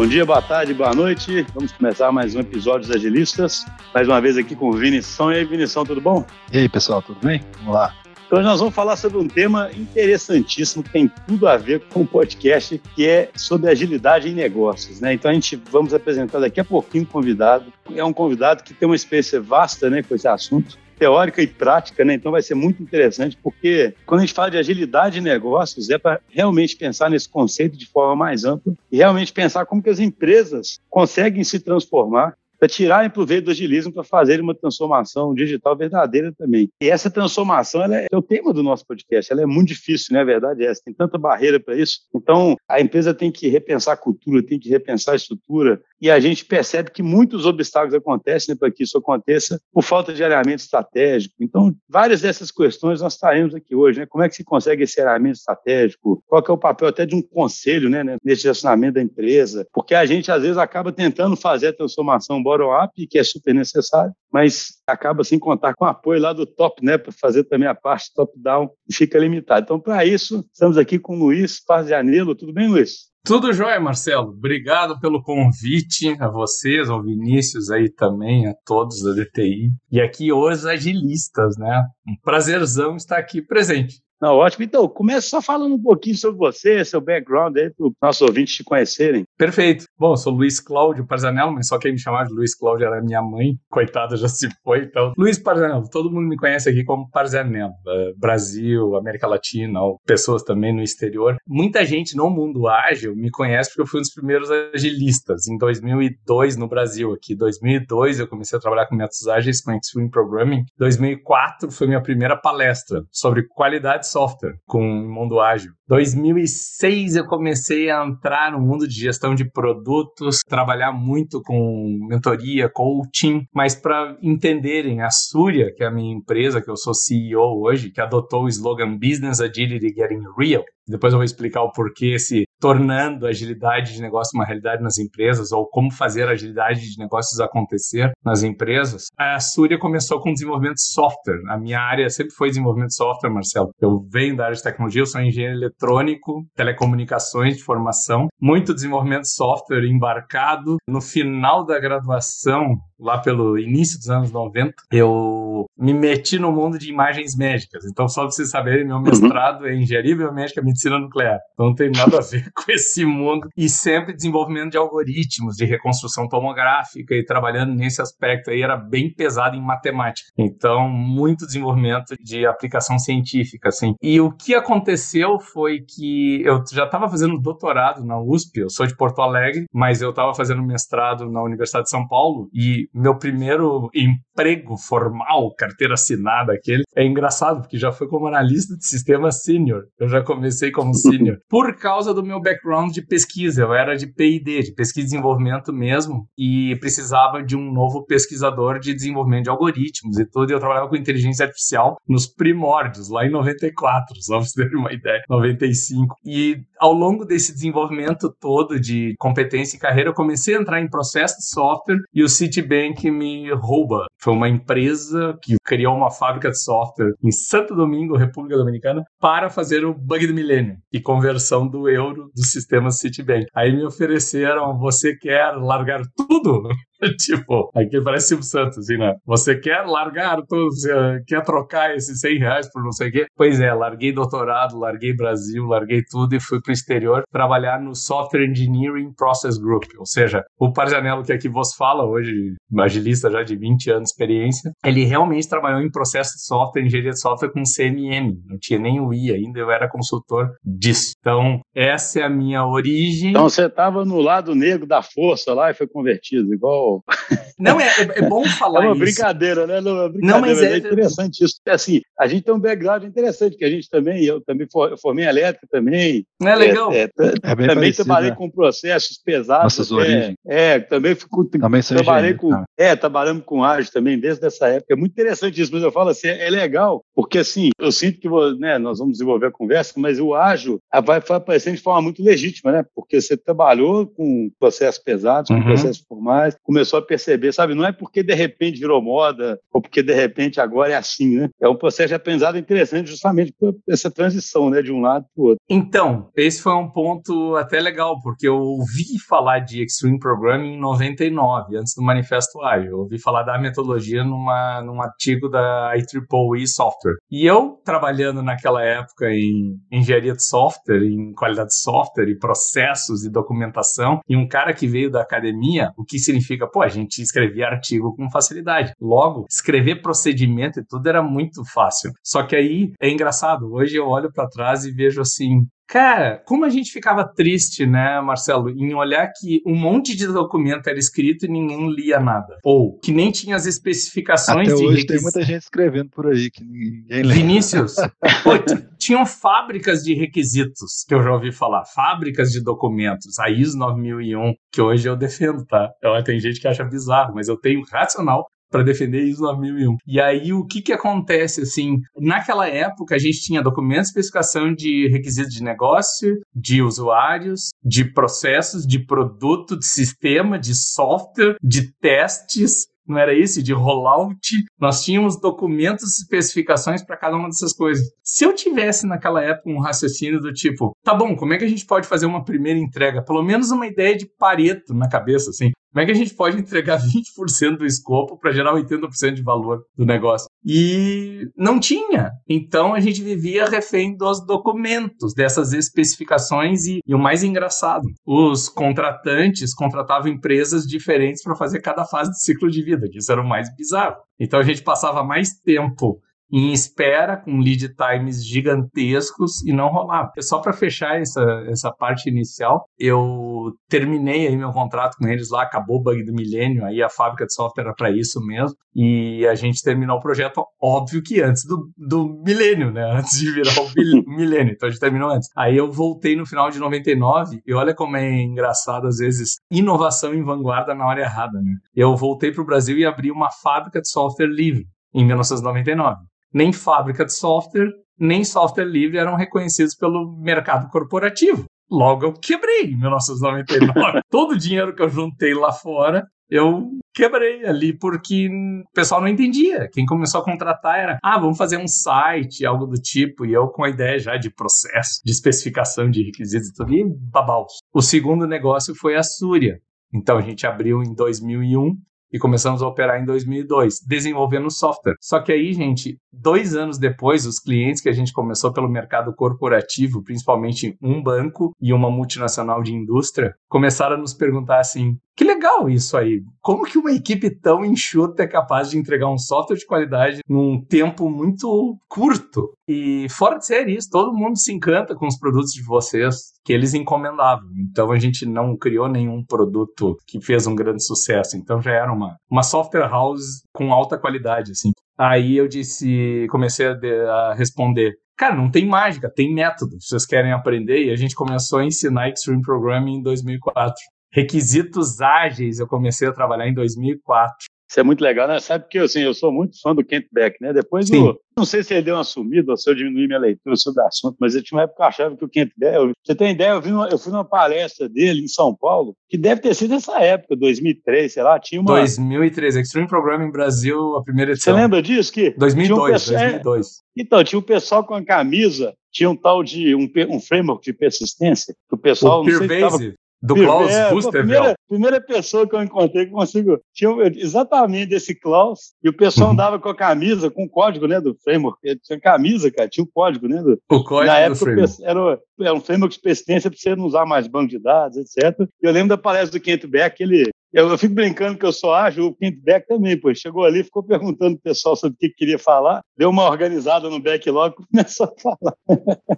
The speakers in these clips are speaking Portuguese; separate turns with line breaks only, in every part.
Bom dia, boa tarde, boa noite. Vamos começar mais um episódio dos Agilistas. Mais uma vez aqui com o Vinição. E aí, Vinição, tudo bom?
E aí, pessoal, tudo bem? Vamos lá.
Então, nós vamos falar sobre um tema interessantíssimo que tem tudo a ver com o podcast, que é sobre agilidade em negócios. Né? Então, a gente vamos apresentar daqui a pouquinho um convidado. É um convidado que tem uma experiência vasta né, com esse assunto teórica e prática, né? Então vai ser muito interessante, porque quando a gente fala de agilidade de negócios, é para realmente pensar nesse conceito de forma mais ampla e realmente pensar como que as empresas conseguem se transformar para tirarem proveito do agilismo para fazerem uma transformação digital verdadeira também. E essa transformação é, é, o tema do nosso podcast, ela é muito difícil, né? A verdade é essa, tem tanta barreira para isso. Então, a empresa tem que repensar a cultura, tem que repensar a estrutura, e a gente percebe que muitos obstáculos acontecem né, para que isso aconteça por falta de alinhamento estratégico. Então, várias dessas questões nós estaremos aqui hoje, né? Como é que se consegue esse alinhamento estratégico? Qual é o papel até de um conselho, né, nesse relacionamento da empresa? Porque a gente, às vezes, acaba tentando fazer a transformação bottom-up, que é super necessário, mas acaba sem contar com o apoio lá do top, né, para fazer também a parte top-down e fica limitado. Então, para isso, estamos aqui com o Luiz Parzianello. Tudo bem, Luiz?
Tudo jóia, Marcelo. Obrigado pelo convite a vocês, ao Vinícius aí também, a todos da DTI. E aqui os agilistas, né? Um prazerzão estar aqui presente.
Não, ótimo. Então, começa só falando um pouquinho sobre você, seu background aí, para os nossos ouvintes te conhecerem.
Perfeito. Bom, eu sou Luiz Cláudio Parzanello, mas só quem me chamava de Luiz Cláudio era minha mãe. Coitada, já se foi. Então, Luiz Parzanello, todo mundo me conhece aqui como Parzanello. Uh, Brasil, América Latina, pessoas também no exterior. Muita gente no mundo ágil me conhece porque eu fui um dos primeiros agilistas em 2002 no Brasil. Aqui, em 2002 eu comecei a trabalhar com métodos ágeis com Extreme Programming. 2004 foi minha primeira palestra sobre qualidade software com mundo ágil. 2006 eu comecei a entrar no mundo de gestão de produtos, trabalhar muito com mentoria, coaching, mas para entenderem a Surya, que é a minha empresa, que eu sou CEO hoje, que adotou o slogan Business Agility Getting Real, depois eu vou explicar o porquê se tornando a agilidade de negócio uma realidade nas empresas ou como fazer a agilidade de negócios acontecer nas empresas. A Surya começou com desenvolvimento de software. A minha área sempre foi desenvolvimento de software, Marcelo. Eu venho da área de tecnologia, eu sou engenheiro eletrônico, telecomunicações de formação, muito desenvolvimento de software embarcado. No final da graduação, lá pelo início dos anos 90, eu me meti no mundo de imagens médicas. Então, só para vocês saberem, meu uhum. mestrado é engenharia biomédica e medicina nuclear. Então, não tem nada a ver com esse mundo. E sempre desenvolvimento de algoritmos, de reconstrução tomográfica e trabalhando nesse aspecto aí era bem pesado em matemática. Então, muito desenvolvimento de aplicação científica, assim. E o que aconteceu foi que eu já estava fazendo doutorado na USP, eu sou de Porto Alegre, mas eu estava fazendo mestrado na Universidade de São Paulo e meu primeiro emprego formal, carteira assinada aquele, é engraçado, porque já foi como analista de sistema sênior. Eu já comecei como sênior. Por causa do meu background de pesquisa, eu era de P&D, de pesquisa e desenvolvimento mesmo, e precisava de um novo pesquisador de desenvolvimento de algoritmos e tudo, e eu trabalhava com inteligência artificial nos primórdios, lá em 94, só pra vocês terem uma ideia, 95. E ao longo desse desenvolvimento todo de competência e carreira, eu comecei a entrar em processo de software e o Citibank me rouba. Foi uma empresa que criou uma fábrica de software em Santo Domingo, República Dominicana, para fazer o bug do milênio e conversão do euro do sistema Citibank. Aí me ofereceram, você quer largar tudo? tipo, aqui parece Silvio Santos, assim, né? Você quer largar tudo, você quer trocar esses 100 reais por não sei o quê? Pois é, larguei doutorado, larguei Brasil, larguei tudo e fui para o exterior trabalhar no Software Engineering Process Group, ou seja, o Parzanello que aqui vos fala hoje, agilista já de 20 anos de experiência, ele realmente trabalhou em processo de software, engenharia de software com CMM, não tinha nem o I ainda, eu era consultor disso. Então, essa é a minha origem.
Então, você estava no lado negro da força lá e foi convertido, igual
não, é, é, é bom falar
É uma
isso.
brincadeira, né? Não, é brincadeira, não, mas é... é interessante isso. Assim, a gente tem um background interessante, que a gente também, eu também formei elétrica também.
Não é legal? É, é,
é também parecido, trabalhei né? com processos pesados.
Nossas origens.
É, também fico, também trabalhei com, tá? é, trabalhamos com ágil também desde essa época. É muito interessante isso, mas eu falo assim, é, legal, porque assim, eu sinto que né, nós vamos desenvolver a conversa, mas o ágil vai, vai aparecendo de forma muito legítima, né? Porque você trabalhou com processos pesados, com uhum. processos formais, começou começou a perceber, sabe? Não é porque de repente virou moda ou porque de repente agora é assim, né? É um processo de aprendizado interessante justamente por essa transição, né, de um lado para o outro.
Então, esse foi um ponto até legal, porque eu ouvi falar de Extreme Programming em 99, antes do Manifesto Ágil. Eu ouvi falar da metodologia numa, num artigo da IEEE Software. E eu, trabalhando naquela época em engenharia de software, em qualidade de software e processos e documentação, e um cara que veio da academia, o que significa, pô, a gente escrevia artigo com facilidade. Logo, escrever procedimento e tudo era muito fácil. Só que aí é engraçado, hoje eu olho para trás e vejo assim, Cara, como a gente ficava triste, né, Marcelo, em olhar que um monte de documento era escrito e ninguém lia nada. Ou que nem tinha as especificações
Até
de
hoje tem muita gente escrevendo por aí que ninguém lê.
Vinícius, pô, tinham fábricas de requisitos, que eu já ouvi falar, fábricas de documentos, a ISO 9001, que hoje eu defendo, tá? Eu, tem gente que acha bizarro, mas eu tenho racional para defender ISO 9001. E aí o que que acontece assim? Naquela época a gente tinha documento de especificação de requisitos de negócio, de usuários, de processos, de produto, de sistema, de software, de testes, não era isso? De rollout. Nós tínhamos documentos e especificações para cada uma dessas coisas. Se eu tivesse naquela época um raciocínio do tipo, tá bom, como é que a gente pode fazer uma primeira entrega? Pelo menos uma ideia de pareto na cabeça, assim. Como é que a gente pode entregar 20% do escopo para gerar 80% de valor do negócio? E não tinha. Então a gente vivia refém dos documentos, dessas especificações e, e o mais engraçado, os contratantes contratavam empresas diferentes para fazer cada fase de ciclo de vida, que isso era o mais bizarro. Então a gente passava mais tempo em espera, com lead times gigantescos e não rolava. Só para fechar essa, essa parte inicial, eu terminei aí meu contrato com eles lá, acabou o bug do milênio, aí a fábrica de software era para isso mesmo, e a gente terminou o projeto, óbvio que antes do, do milênio, né? Antes de virar o milênio, então a gente terminou antes. Aí eu voltei no final de 99, e olha como é engraçado, às vezes, inovação em vanguarda na hora errada, né? Eu voltei para o Brasil e abri uma fábrica de software livre em 1999 nem fábrica de software, nem software livre eram reconhecidos pelo mercado corporativo. Logo eu quebrei em 1999. Todo o dinheiro que eu juntei lá fora, eu quebrei ali, porque o pessoal não entendia. Quem começou a contratar era, ah, vamos fazer um site, algo do tipo, e eu com a ideia já de processo, de especificação de requisitos e tudo, e babaus. O segundo negócio foi a Súria. Então a gente abriu em 2001 e começamos a operar em 2002, desenvolvendo software. Só que aí, gente, dois anos depois, os clientes que a gente começou pelo mercado corporativo, principalmente um banco e uma multinacional de indústria, começaram a nos perguntar assim: que legal isso aí. Como que uma equipe tão enxuta é capaz de entregar um software de qualidade num tempo muito curto? E fora de ser isso, todo mundo se encanta com os produtos de vocês que eles encomendavam. Então a gente não criou nenhum produto que fez um grande sucesso. Então já era uma, uma software house com alta qualidade, assim. Aí eu disse, comecei a, de, a responder, Cara, não tem mágica, tem método. Vocês querem aprender? E a gente começou a ensinar Extreme Programming em 2004 requisitos ágeis eu comecei a trabalhar em 2004.
Isso é muito legal, né? Sabe que assim, eu sou muito fã do Kent Beck, né? Depois eu não sei se ele deu uma sumida ou se eu diminui minha leitura sobre o assunto, mas eu tinha uma época que eu achava que o Kent Beck. Eu, você tem ideia? Eu, vi uma, eu fui numa palestra dele em São Paulo, que deve ter sido nessa época, 2003, sei lá. Tinha uma.
2003, Extreme Programming Brasil, a primeira edição.
Você lembra disso? Que
2002, um pessoal, 2002. É,
então, tinha um pessoal com a camisa tinha um tal de um, um framework de persistência que o pessoal
o não sei tava, do Klaus é, A
primeira, primeira pessoa que eu encontrei que consigo. Tinha exatamente esse Klaus, e o pessoal uhum. andava com a camisa, com o código né, do framework. Tinha camisa, cara, tinha o código, né? Do,
o código
na época. Era, era um framework de persistência para você não usar mais banco de dados, etc. E eu lembro da palestra do Kent Beck, ele, eu, eu, fico brincando que eu sou ágil, o Kent Beck também, pô. Chegou ali, ficou perguntando pro pessoal sobre o que queria falar, deu uma organizada no backlog e começou a falar.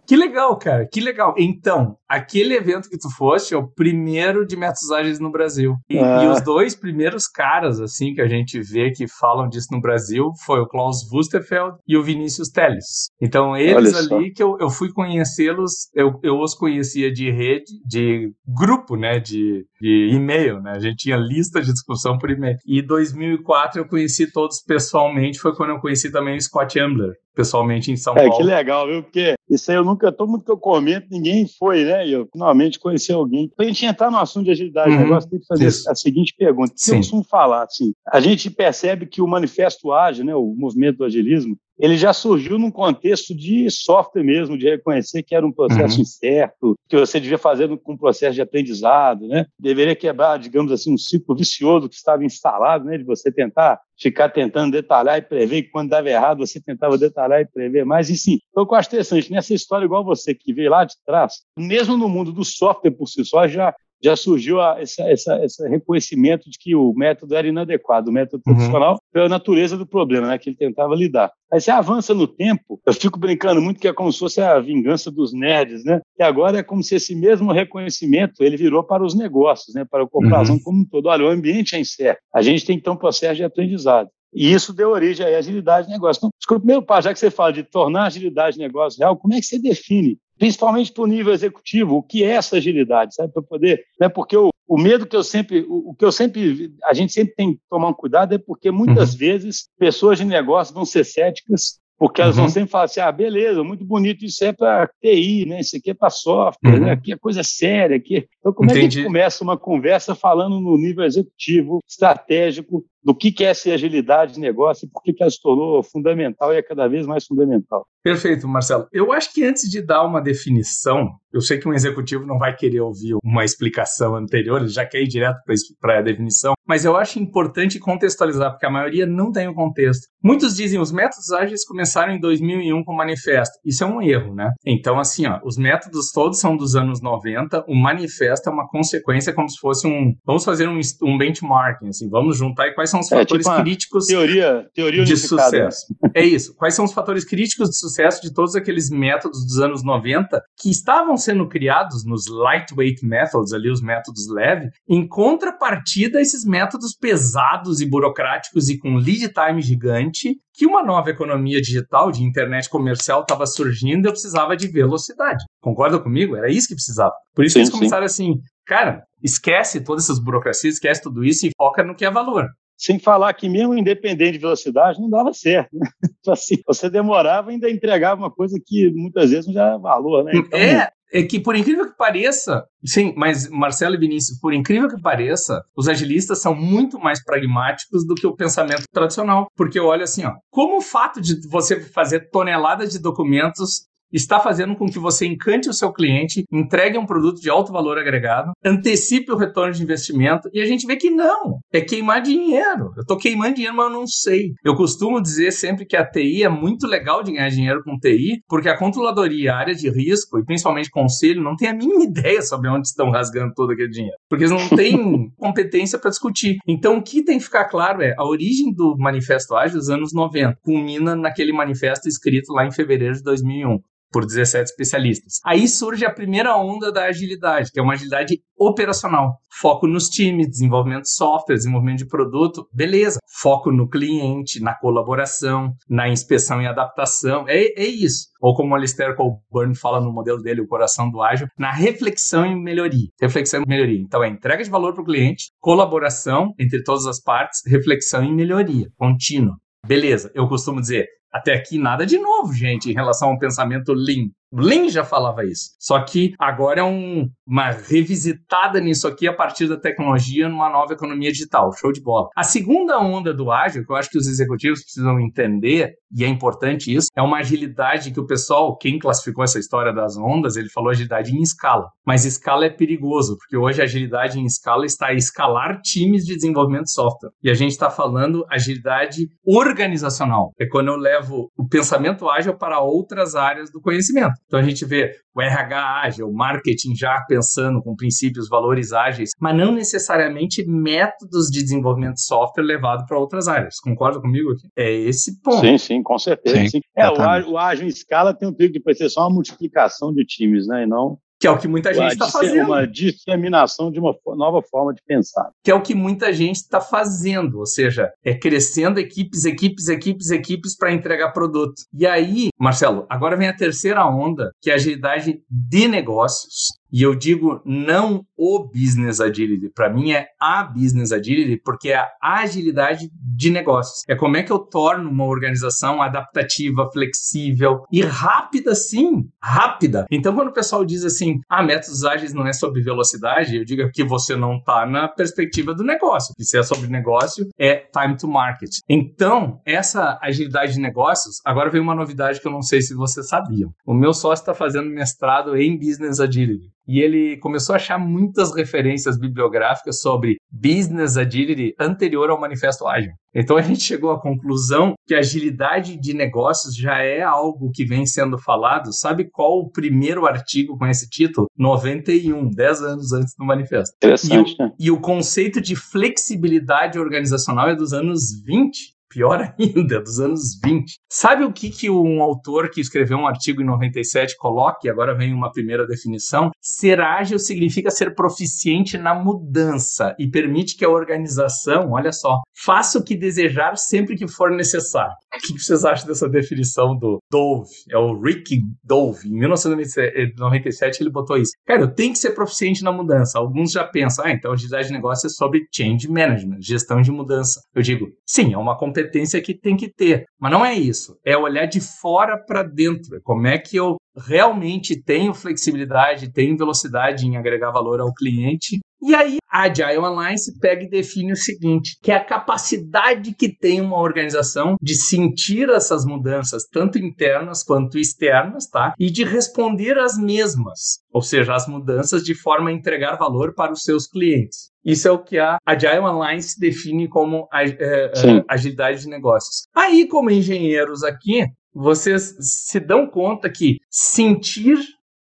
Que legal, cara, que legal. Então, aquele evento que tu foste é o primeiro de métodos ágeis no Brasil. E, ah. e, os dois primeiros caras, assim, que a gente vê que falam disso no Brasil foi o Klaus Wusterfeld e o Vinícius Teles. Então, eles ali que eu, eu fui conhecê-los, eu, eu os conhecia de rede, de grupo, né, de, de e-mail, né? A gente tinha lista de discussão por e-mail. E 2004 eu conheci todos pessoalmente, foi quando eu conheci também o Scott Ambler. Pessoalmente em São
é,
Paulo.
Que legal, viu? Porque isso aí eu nunca, todo mundo que eu comento, ninguém foi, né? E eu finalmente conheci alguém. Para a gente entrar no assunto de agilidade uhum, negócio, tem que fazer isso. a seguinte pergunta. Sim. Eu costumo falar assim: a gente percebe que o manifesto ágil, né, o movimento do agilismo, ele já surgiu num contexto de software mesmo, de reconhecer que era um processo uhum. incerto, que você devia fazer com um processo de aprendizado, né? Deveria quebrar, digamos assim, um ciclo vicioso que estava instalado, né? De você tentar ficar tentando detalhar e prever, e quando dava errado, você tentava detalhar e prever mais. E sim, então, eu acho interessante, nessa história, igual você que veio lá de trás, mesmo no mundo do software por si só, já já surgiu a, essa, essa, esse reconhecimento de que o método era inadequado, o método uhum. tradicional, pela natureza do problema né, que ele tentava lidar. Aí você avança no tempo, eu fico brincando muito que é como se fosse a vingança dos nerds, né? E agora é como se esse mesmo reconhecimento ele virou para os negócios, né? Para a corporação uhum. como um todo. Olha, o ambiente é incerto. A gente tem então um processo de aprendizado. E isso deu origem à agilidade de negócio. Então, desculpa, primeiro passo, já que você fala de tornar a agilidade de negócio real, como é que você define principalmente para o nível executivo, o que é essa agilidade, sabe, para poder, né, porque o, o medo que eu sempre, o, o, que eu sempre, a gente sempre tem que tomar um cuidado é porque muitas uhum. vezes pessoas de negócio vão ser céticas porque elas uhum. vão sempre falar assim: ah, beleza, muito bonito, isso é para TI, né? Isso aqui é para software, né? uhum. né? aqui é coisa séria. Aqui. Então, como Entendi. é que a gente começa uma conversa falando no nível executivo, estratégico, do que, é essa agilidade de negócio e por que, que ela se tornou fundamental e é cada vez mais fundamental.
Perfeito, Marcelo. Eu acho que antes de dar uma definição, eu sei que um executivo não vai querer ouvir uma explicação anterior, ele já quer ir direto para a definição, mas eu acho importante contextualizar, porque a maioria não tem o contexto. Muitos dizem os métodos ágeis começaram em 2001 com o manifesto. Isso é um erro, né? Então, assim, ó, os métodos todos são dos anos 90, o manifesto é uma consequência como se fosse um. Vamos fazer um, um benchmarking, assim, vamos juntar e quais são os é, fatores tipo críticos
teoria, teoria
de sucesso. É isso. Quais são os fatores críticos de sucesso de todos aqueles métodos dos anos 90 que estavam sendo criados nos lightweight methods, ali os métodos leve, em contrapartida a esses métodos pesados e burocráticos e com lead time gigante, que uma nova economia digital de internet comercial estava surgindo e eu precisava de velocidade. Concorda comigo? Era isso que precisava. Por isso sim, que eles começaram sim. assim, cara, esquece todas essas burocracias, esquece tudo isso e foca no que é valor.
Sem falar que mesmo independente de velocidade não dava certo. Né? Então, assim, você demorava e ainda entregava uma coisa que muitas vezes não já valor, né?
Então, é, é que por incrível que pareça, sim, mas Marcelo e Vinícius, por incrível que pareça, os agilistas são muito mais pragmáticos do que o pensamento tradicional, porque olha assim, ó, como o fato de você fazer toneladas de documentos está fazendo com que você encante o seu cliente, entregue um produto de alto valor agregado, antecipe o retorno de investimento e a gente vê que não, é queimar dinheiro. Eu estou queimando dinheiro, mas eu não sei. Eu costumo dizer sempre que a TI é muito legal de ganhar dinheiro com TI, porque a controladoria, a área de risco e principalmente conselho não tem a mínima ideia sobre onde estão rasgando todo aquele dinheiro, porque eles não têm competência para discutir. Então, o que tem que ficar claro é a origem do Manifesto Ágil dos anos 90 culmina naquele manifesto escrito lá em fevereiro de 2001 por 17 especialistas. Aí surge a primeira onda da agilidade, que é uma agilidade operacional. Foco nos times, desenvolvimento de software, desenvolvimento de produto, beleza. Foco no cliente, na colaboração, na inspeção e adaptação, é, é isso. Ou como o Alistair Colburn fala no modelo dele, o coração do ágil, na reflexão e melhoria. Reflexão e melhoria. Então é entrega de valor para o cliente, colaboração entre todas as partes, reflexão e melhoria contínua. Beleza, eu costumo dizer, até aqui nada de novo, gente, em relação ao pensamento Lean. Lean já falava isso. Só que agora é um, uma revisitada nisso aqui a partir da tecnologia numa nova economia digital. Show de bola. A segunda onda do ágil, que eu acho que os executivos precisam entender, e é importante isso, é uma agilidade que o pessoal, quem classificou essa história das ondas, ele falou agilidade em escala. Mas escala é perigoso, porque hoje a agilidade em escala está a escalar times de desenvolvimento de software. E a gente está falando agilidade organizacional. É quando eu levo o pensamento ágil para outras áreas do conhecimento. Então a gente vê o RH ágil, o marketing já pensando com princípios, valores ágeis, mas não necessariamente métodos de desenvolvimento de software levado para outras áreas. Concorda comigo aqui? É esse ponto.
Sim, sim, com certeza. Sim, sim. É, o ágil, o ágil em escala tem um perigo de ser só uma multiplicação de times, né? E não
que é o que muita gente está fazendo.
Uma disseminação de uma nova forma de pensar.
Que é o que muita gente está fazendo, ou seja, é crescendo equipes, equipes, equipes, equipes para entregar produto. E aí, Marcelo, agora vem a terceira onda, que é a agilidade de negócios. E eu digo não o business agility, para mim é a business agility, porque é a agilidade de negócios. É como é que eu torno uma organização adaptativa, flexível e rápida, sim, rápida. Então, quando o pessoal diz assim, ah, métodos ágeis não é sobre velocidade, eu digo que você não está na perspectiva do negócio. Se é sobre negócio, é time to market. Então, essa agilidade de negócios, agora vem uma novidade que eu não sei se vocês sabiam. O meu sócio está fazendo mestrado em Business Agility. E ele começou a achar muitas referências bibliográficas sobre business agility anterior ao Manifesto Ágil. Então a gente chegou à conclusão que agilidade de negócios já é algo que vem sendo falado. Sabe qual o primeiro artigo com esse título? 91, 10 anos antes do manifesto.
Interessante,
e o,
né?
E o conceito de flexibilidade organizacional é dos anos 20 pior ainda, dos anos 20. Sabe o que, que um autor que escreveu um artigo em 97 coloca? E agora vem uma primeira definição. Ser ágil significa ser proficiente na mudança e permite que a organização, olha só, faça o que desejar sempre que for necessário. O que vocês acham dessa definição do Dove? É o Rick Dove. Em 1997 ele botou isso. Cara, eu tenho que ser proficiente na mudança. Alguns já pensam, ah, então agilidade de negócio é sobre change management, gestão de mudança. Eu digo, sim, é uma competência que tem que ter. Mas não é isso. É olhar de fora para dentro. Como é que eu realmente tenho flexibilidade, tenho velocidade em agregar valor ao cliente. E aí a Agile Alliance pega e define o seguinte, que é a capacidade que tem uma organização de sentir essas mudanças, tanto internas quanto externas, tá? E de responder às mesmas, ou seja, as mudanças de forma a entregar valor para os seus clientes. Isso é o que a Agile Alliance define como é, agilidade de negócios. Aí, como engenheiros aqui, vocês se dão conta que sentir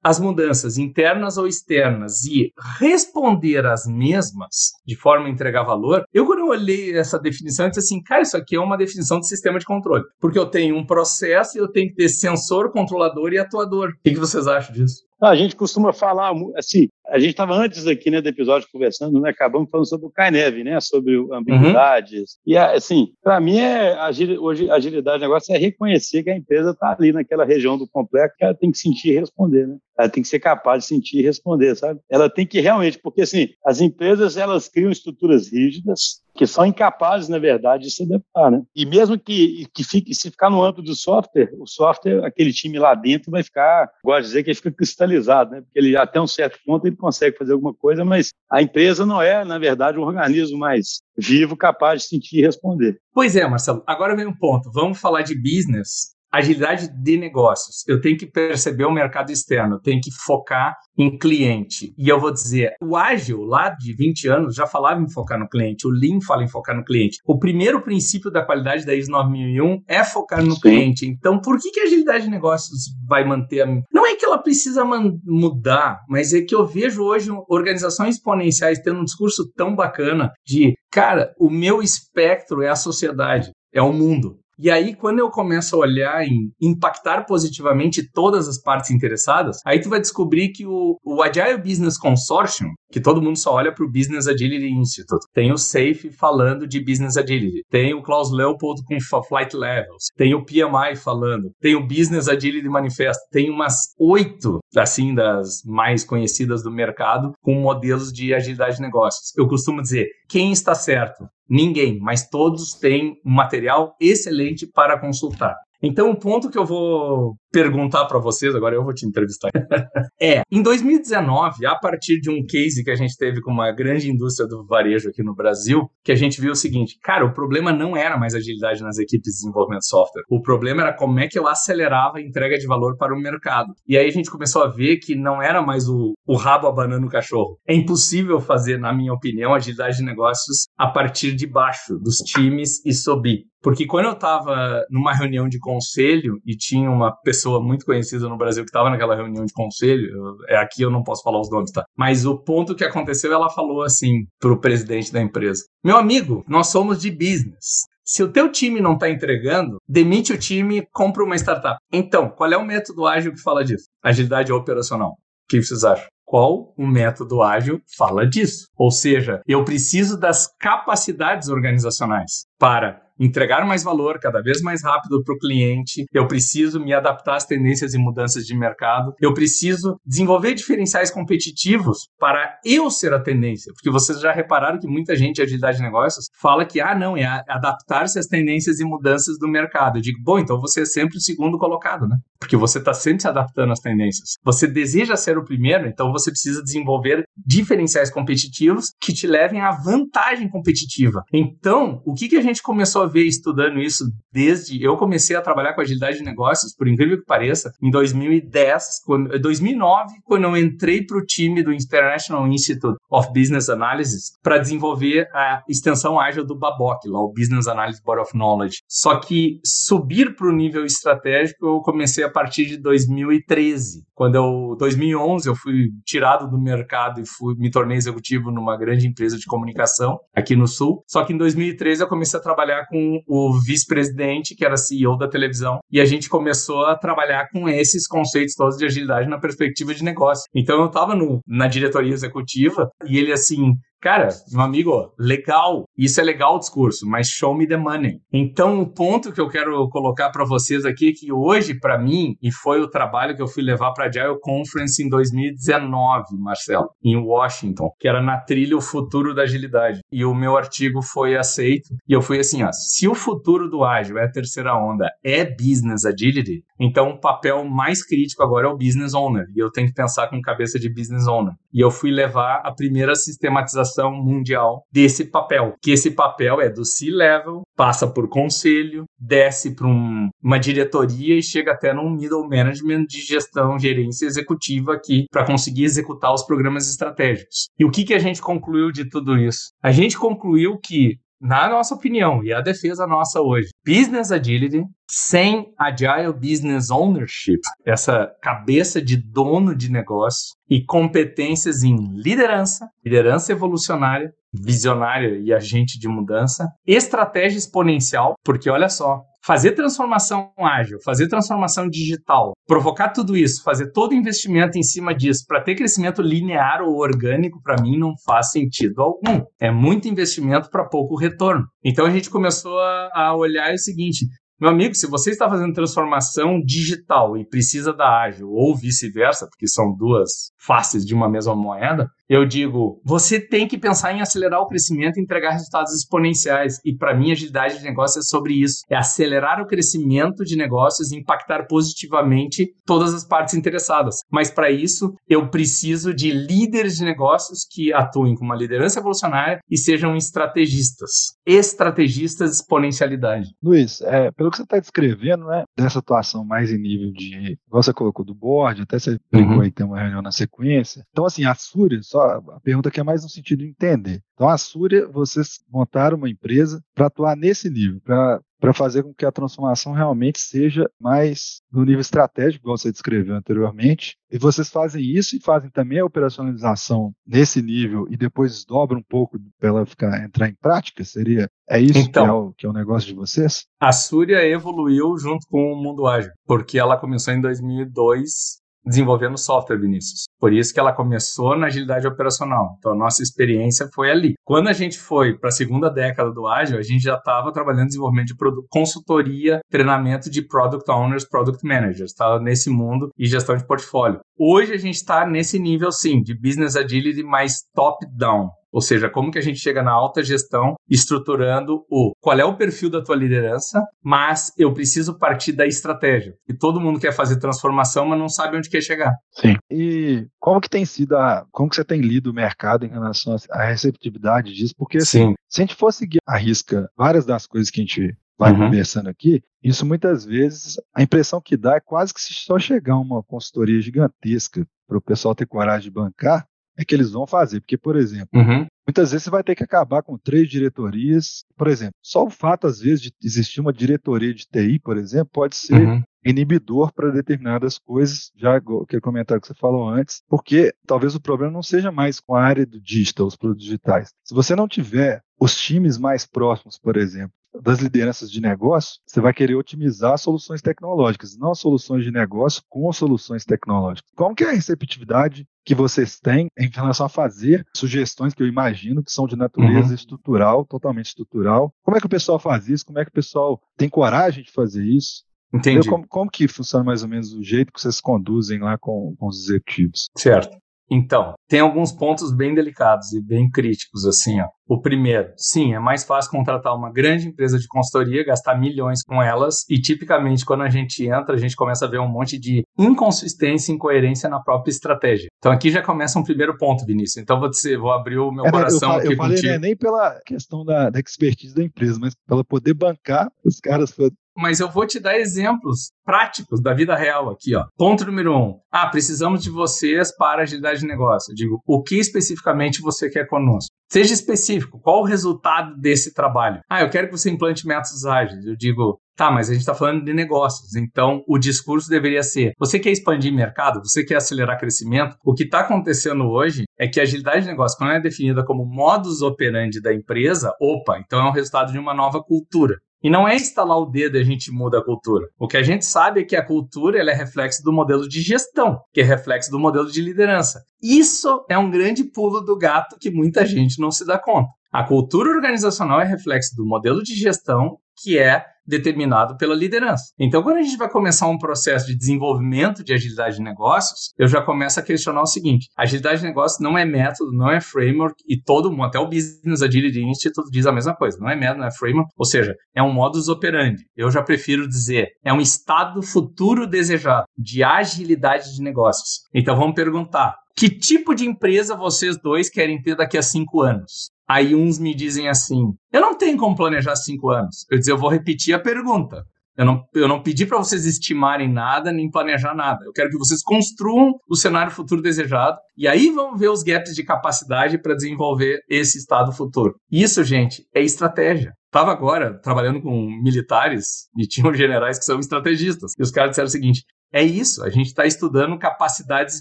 as mudanças internas ou externas e responder às mesmas de forma a entregar valor, eu quando eu olhei essa definição, eu disse assim, cara, isso aqui é uma definição de sistema de controle. Porque eu tenho um processo e eu tenho que ter sensor, controlador e atuador. O que, que vocês acham disso?
A gente costuma falar, assim, a gente estava antes aqui, né, do episódio conversando, né, acabamos falando sobre o Caineve, né, sobre ambiguidades. Uhum. E, assim, para mim, é, hoje, agilidade, o negócio é reconhecer que a empresa está ali naquela região do complexo que ela tem que sentir e responder, né? Ela tem que ser capaz de sentir e responder, sabe? Ela tem que realmente, porque, assim, as empresas, elas criam estruturas rígidas, que são incapazes, na verdade, de se adaptar, né? E mesmo que, que fique, se ficar no âmbito do software, o software, aquele time lá dentro vai ficar, gosto de dizer que ele fica cristalizado, né? Porque ele até um certo ponto ele consegue fazer alguma coisa, mas a empresa não é, na verdade, um organismo mais vivo, capaz de sentir e responder.
Pois é, Marcelo. Agora vem um ponto. Vamos falar de business agilidade de negócios. Eu tenho que perceber o mercado externo, eu tenho que focar em cliente. E eu vou dizer, o ágil lá de 20 anos já falava em focar no cliente, o Lean fala em focar no cliente. O primeiro princípio da qualidade da ISO 9001 é focar no Sim. cliente. Então, por que, que a agilidade de negócios vai manter a... Não é que ela precisa mudar, mas é que eu vejo hoje organizações exponenciais tendo um discurso tão bacana de, cara, o meu espectro é a sociedade, é o mundo. E aí, quando eu começo a olhar em impactar positivamente todas as partes interessadas, aí tu vai descobrir que o, o Agile Business Consortium, que todo mundo só olha para o Business Agility Institute, tem o SAFE falando de Business Agility, tem o Klaus Leopold com Flight Levels, tem o PMI falando, tem o Business Agility Manifesto, tem umas oito, assim, das mais conhecidas do mercado, com modelos de agilidade de negócios. Eu costumo dizer, quem está certo? Ninguém, mas todos têm um material excelente para consultar. Então, o ponto que eu vou perguntar para vocês, agora eu vou te entrevistar, é, em 2019, a partir de um case que a gente teve com uma grande indústria do varejo aqui no Brasil, que a gente viu o seguinte, cara, o problema não era mais agilidade nas equipes de desenvolvimento de software, o problema era como é que eu acelerava a entrega de valor para o mercado. E aí a gente começou a ver que não era mais o, o rabo abanando o cachorro. É impossível fazer, na minha opinião, agilidade de negócios a partir de baixo, dos times e subir. Porque quando eu estava numa reunião de conselho e tinha uma pessoa muito conhecida no Brasil que estava naquela reunião de conselho, é aqui eu não posso falar os nomes, tá? Mas o ponto que aconteceu, ela falou assim pro presidente da empresa: Meu amigo, nós somos de business. Se o teu time não está entregando, demite o time, compra uma startup. Então, qual é o método ágil que fala disso? Agilidade operacional. O que vocês acham? qual o método ágil fala disso. Ou seja, eu preciso das capacidades organizacionais para entregar mais valor cada vez mais rápido para o cliente, eu preciso me adaptar às tendências e mudanças de mercado, eu preciso desenvolver diferenciais competitivos para eu ser a tendência, porque vocês já repararam que muita gente de agilidade de negócios fala que, ah, não, é adaptar-se às tendências e mudanças do mercado. Eu digo, bom, então você é sempre o segundo colocado, né? Porque você está sempre se adaptando às tendências. Você deseja ser o primeiro, então você precisa desenvolver diferenciais competitivos que te levem à vantagem competitiva. Então, o que, que a gente começou a estudando isso desde eu comecei a trabalhar com agilidade de negócios, por incrível que pareça, em 2010, quando, 2009, quando eu entrei para o time do International Institute of Business Analysis para desenvolver a extensão ágil do BABOC, lá o Business Analysis Board of Knowledge. Só que subir para o nível estratégico eu comecei a partir de 2013, quando eu 2011 eu fui tirado do mercado e fui me tornei executivo numa grande empresa de comunicação aqui no Sul. Só que em 2013 eu comecei a trabalhar com o vice-presidente, que era CEO da televisão, e a gente começou a trabalhar com esses conceitos todos de agilidade na perspectiva de negócio. Então eu estava na diretoria executiva e ele assim, Cara, meu amigo, legal, isso é legal o discurso, mas show me the money. Então, o ponto que eu quero colocar para vocês aqui é que hoje, para mim, e foi o trabalho que eu fui levar para a Agile Conference em 2019, Marcelo, em Washington, que era na trilha O Futuro da Agilidade. E o meu artigo foi aceito, e eu fui assim, ó, se o futuro do ágil é a terceira onda, é business agility, então o papel mais crítico agora é o business owner, e eu tenho que pensar com cabeça de business owner. E eu fui levar a primeira sistematização mundial desse papel, que esse papel é do C-level, passa por conselho, desce para um, uma diretoria e chega até num middle management de gestão, gerência executiva aqui para conseguir executar os programas estratégicos. E o que, que a gente concluiu de tudo isso? A gente concluiu que na nossa opinião, e a defesa nossa hoje, business agility sem agile business ownership, essa cabeça de dono de negócio e competências em liderança, liderança evolucionária, visionária e agente de mudança, estratégia exponencial, porque olha só, fazer transformação ágil, fazer transformação digital, provocar tudo isso, fazer todo investimento em cima disso para ter crescimento linear ou orgânico, para mim não faz sentido algum. É muito investimento para pouco retorno. Então a gente começou a, a olhar o seguinte: meu amigo, se você está fazendo transformação digital e precisa da ágil, ou vice-versa, porque são duas faces de uma mesma moeda, eu digo, você tem que pensar em acelerar o crescimento e entregar resultados exponenciais. E para mim, agilidade de negócio é sobre isso. É acelerar o crescimento de negócios e impactar positivamente todas as partes interessadas. Mas para isso, eu preciso de líderes de negócios que atuem com uma liderança evolucionária e sejam estrategistas. Estrategistas de exponencialidade.
Luiz, é, pelo que você está descrevendo, né, dessa atuação mais em nível de, igual você colocou, do board, até você brincou uhum. aí ter uma reunião na sequência. Então, assim, a Súria, só a pergunta aqui é mais no sentido de entender. Então, a Súria, vocês montaram uma empresa para atuar nesse nível, para para fazer com que a transformação realmente seja mais no nível estratégico, igual você descreveu anteriormente. E vocês fazem isso e fazem também a operacionalização nesse nível e depois desdobram um pouco para ela ficar, entrar em prática? Seria é isso então, que, é o, que é o negócio de vocês?
A Súria evoluiu junto com o Mundo Ágil, porque ela começou em 2002 desenvolvendo software, Vinícius. Por isso que ela começou na agilidade operacional. Então, a nossa experiência foi ali. Quando a gente foi para a segunda década do Ágil, a gente já estava trabalhando desenvolvimento de produto, consultoria, treinamento de Product Owners, Product Managers. Estava nesse mundo e gestão de portfólio. Hoje a gente está nesse nível, sim, de Business Agility mais top-down. Ou seja, como que a gente chega na alta gestão estruturando o qual é o perfil da tua liderança, mas eu preciso partir da estratégia. E todo mundo quer fazer transformação, mas não sabe onde quer chegar.
Sim. E como que tem sido a, como que você tem lido o mercado em relação à receptividade disso? Porque assim, Sim. se a gente for seguir a risca várias das coisas que a gente vai uhum. conversando aqui, isso muitas vezes, a impressão que dá é quase que se só chegar uma consultoria gigantesca para o pessoal ter coragem de bancar, é que eles vão fazer. Porque, por exemplo, uhum. muitas vezes você vai ter que acabar com três diretorias. Por exemplo, só o fato, às vezes, de existir uma diretoria de TI, por exemplo, pode ser uhum. inibidor para determinadas coisas, já aquele comentário que você falou antes, porque talvez o problema não seja mais com a área do digital, os produtos digitais. Se você não tiver os times mais próximos, por exemplo, das lideranças de negócio, você vai querer otimizar soluções tecnológicas, não soluções de negócio com soluções tecnológicas. Como que é a receptividade que vocês têm em relação a fazer sugestões que eu imagino que são de natureza uhum. estrutural, totalmente estrutural? Como é que o pessoal faz isso? Como é que o pessoal tem coragem de fazer isso?
Entendi.
Como, como, que funciona mais ou menos o jeito que vocês conduzem lá com, com os executivos?
Certo. Então, tem alguns pontos bem delicados e bem críticos, assim, ó. O primeiro, sim, é mais fácil contratar uma grande empresa de consultoria, gastar milhões com elas, e tipicamente quando a gente entra, a gente começa a ver um monte de inconsistência e incoerência na própria estratégia. Então aqui já começa um primeiro ponto, Vinícius. Então vou, dizer, vou abrir o meu é, coração
eu,
aqui
eu falei, contigo. Não é nem pela questão da, da expertise da empresa, mas pela poder bancar os caras
mas eu vou te dar exemplos práticos da vida real aqui, ó. Ponto número um. Ah, precisamos de vocês para agilidade de negócio. Eu digo, o que especificamente você quer conosco? Seja específico. Qual o resultado desse trabalho? Ah, eu quero que você implante métodos ágeis. Eu digo, Tá, mas a gente está falando de negócios, então o discurso deveria ser: você quer expandir mercado, você quer acelerar crescimento? O que está acontecendo hoje é que a agilidade de negócio, quando é definida como modus operandi da empresa, opa, então é o resultado de uma nova cultura. E não é instalar o dedo e a gente muda a cultura. O que a gente sabe é que a cultura é reflexo do modelo de gestão, que é reflexo do modelo de liderança. Isso é um grande pulo do gato que muita gente não se dá conta. A cultura organizacional é reflexo do modelo de gestão, que é determinado pela liderança. Então, quando a gente vai começar um processo de desenvolvimento de agilidade de negócios, eu já começo a questionar o seguinte: agilidade de negócios não é método, não é framework, e todo mundo, até o Business Agility Institute diz a mesma coisa, não é método, não é framework, ou seja, é um modus operandi. Eu já prefiro dizer, é um estado futuro desejado de agilidade de negócios. Então, vamos perguntar: que tipo de empresa vocês dois querem ter daqui a cinco anos? Aí uns me dizem assim: eu não tenho como planejar cinco anos. Eu dizer, eu vou repetir a pergunta. Eu não, eu não pedi para vocês estimarem nada nem planejar nada. Eu quero que vocês construam o cenário futuro desejado e aí vamos ver os gaps de capacidade para desenvolver esse estado futuro. Isso, gente, é estratégia. Estava agora trabalhando com militares e tinham generais que são estrategistas. E os caras disseram o seguinte: é isso, a gente está estudando capacidades